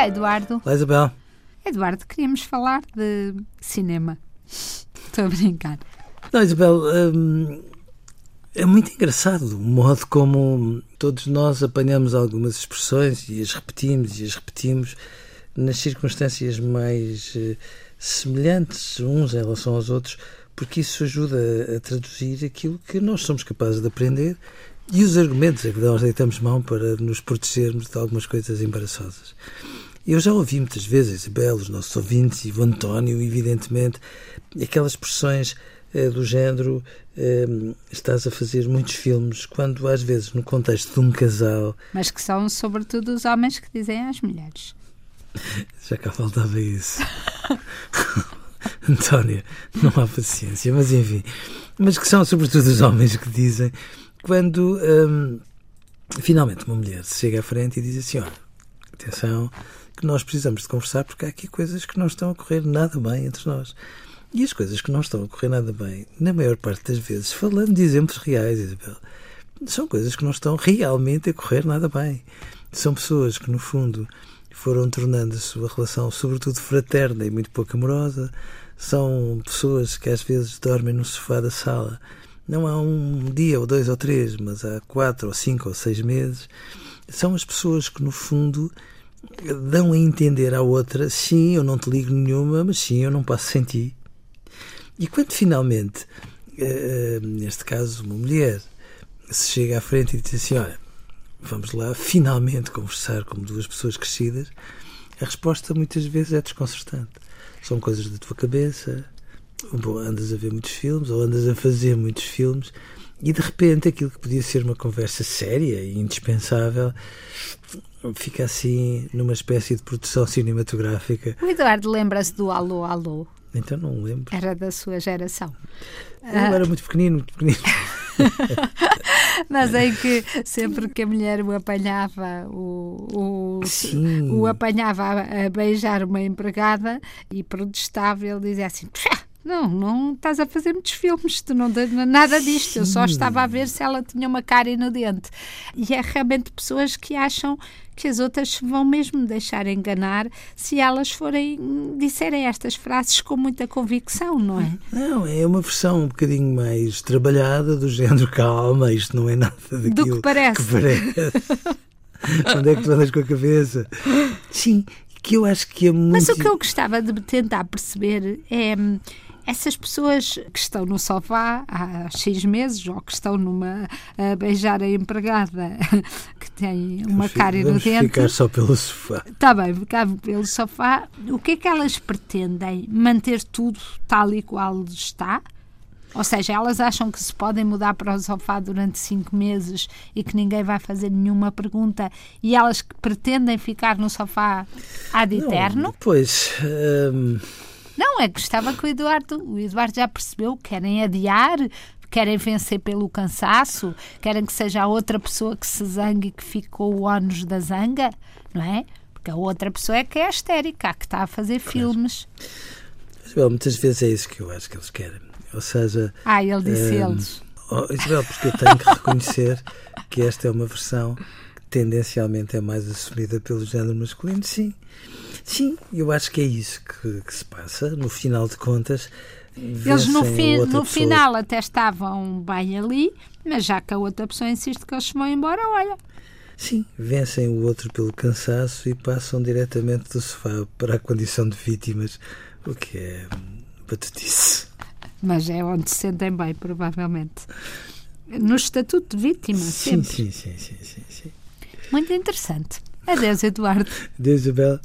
Olá, Eduardo. Olá, Isabel. Eduardo, queríamos falar de cinema. Estou a brincar. Não, Isabel, hum, é muito engraçado o modo como todos nós apanhamos algumas expressões e as repetimos e as repetimos nas circunstâncias mais eh, semelhantes uns em relação aos outros, porque isso ajuda a traduzir aquilo que nós somos capazes de aprender e os argumentos a que nós deitamos mão para nos protegermos de algumas coisas embaraçosas. Eu já ouvi muitas vezes, Isabel, os nossos ouvintes e o António, evidentemente, aquelas expressões eh, do género eh, estás a fazer muitos filmes, quando às vezes no contexto de um casal. Mas que são sobretudo os homens que dizem às mulheres. Já cá faltava isso. Antónia, não há paciência, mas enfim. Mas que são sobretudo os homens que dizem quando hum, finalmente uma mulher se chega à frente e diz assim: olha, atenção, que nós precisamos de conversar porque há aqui coisas que não estão a correr nada bem entre nós. E as coisas que não estão a correr nada bem, na maior parte das vezes, falando de exemplos reais, Isabel, são coisas que não estão realmente a correr nada bem. São pessoas que, no fundo, foram tornando a sua relação, sobretudo fraterna e muito pouco amorosa. São pessoas que às vezes dormem no sofá da sala. Não há um dia ou dois ou três, mas há quatro ou cinco ou seis meses. São as pessoas que, no fundo, dão a entender à outra: sim, eu não te ligo nenhuma, mas sim, eu não passo sem ti. E quando finalmente, eh, neste caso, uma mulher se chega à frente e diz assim: Olha, vamos lá finalmente conversar como duas pessoas crescidas, a resposta muitas vezes é desconcertante. São coisas da tua cabeça, ou andas a ver muitos filmes, ou andas a fazer muitos filmes, e de repente aquilo que podia ser uma conversa séria e indispensável fica assim numa espécie de produção cinematográfica. O Eduardo lembra-se do Alô, Alô. Então não lembro. Era da sua geração. Eu era muito pequenino, muito pequenino. Mas em que sempre que a mulher o apanhava, o, o, o apanhava a, a, beijar uma empregada e protestava, ele dizia assim: não, não estás a fazer muitos filmes, tu não tens nada disto. Eu só estava a ver se ela tinha uma cara no dente. E é realmente pessoas que acham que as outras se vão mesmo deixar enganar se elas forem disserem estas frases com muita convicção, não é? Não, é uma versão um bocadinho mais trabalhada do género calma, isto não é nada daquilo Do que parece. Que parece. Onde é que tu andas com a cabeça? Sim, que eu acho que é muito. Mas o que eu gostava de tentar perceber é essas pessoas que estão no sofá há X meses ou que estão numa a beijar a empregada que tem uma cara no dente. ficar só pelo sofá. Está bem, ficar pelo sofá. O que é que elas pretendem? Manter tudo tal e qual está? Ou seja, elas acham que se podem mudar para o sofá durante cinco meses e que ninguém vai fazer nenhuma pergunta e elas que pretendem ficar no sofá ad eterno? Não, pois. Hum... Não, é que estava que o Eduardo, o Eduardo já percebeu, querem adiar, querem vencer pelo cansaço, querem que seja a outra pessoa que se zangue e que ficou o ónus da zanga, não é? Porque a outra pessoa é que é histérica, que está a fazer filmes. Isabel, muitas vezes é isso que eu acho que eles querem. Ou seja. Ah, ele disse um, eles. Oh, Isabel, porque eu tenho que reconhecer que esta é uma versão que tendencialmente é mais assumida pelo género masculino, sim. Sim, eu acho que é isso que, que se passa. No final de contas, eles no, fi no final até estavam bem ali, mas já que a outra pessoa insiste que eles se vão embora, olha. Sim, vencem o outro pelo cansaço e passam diretamente do sofá para a condição de vítimas, o que é batutice. Mas é onde se sentem bem, provavelmente. No estatuto de vítima, sim, sempre. Sim, sim, sim, sim, sim. Muito interessante. Adeus, Eduardo. Adeus, Isabel.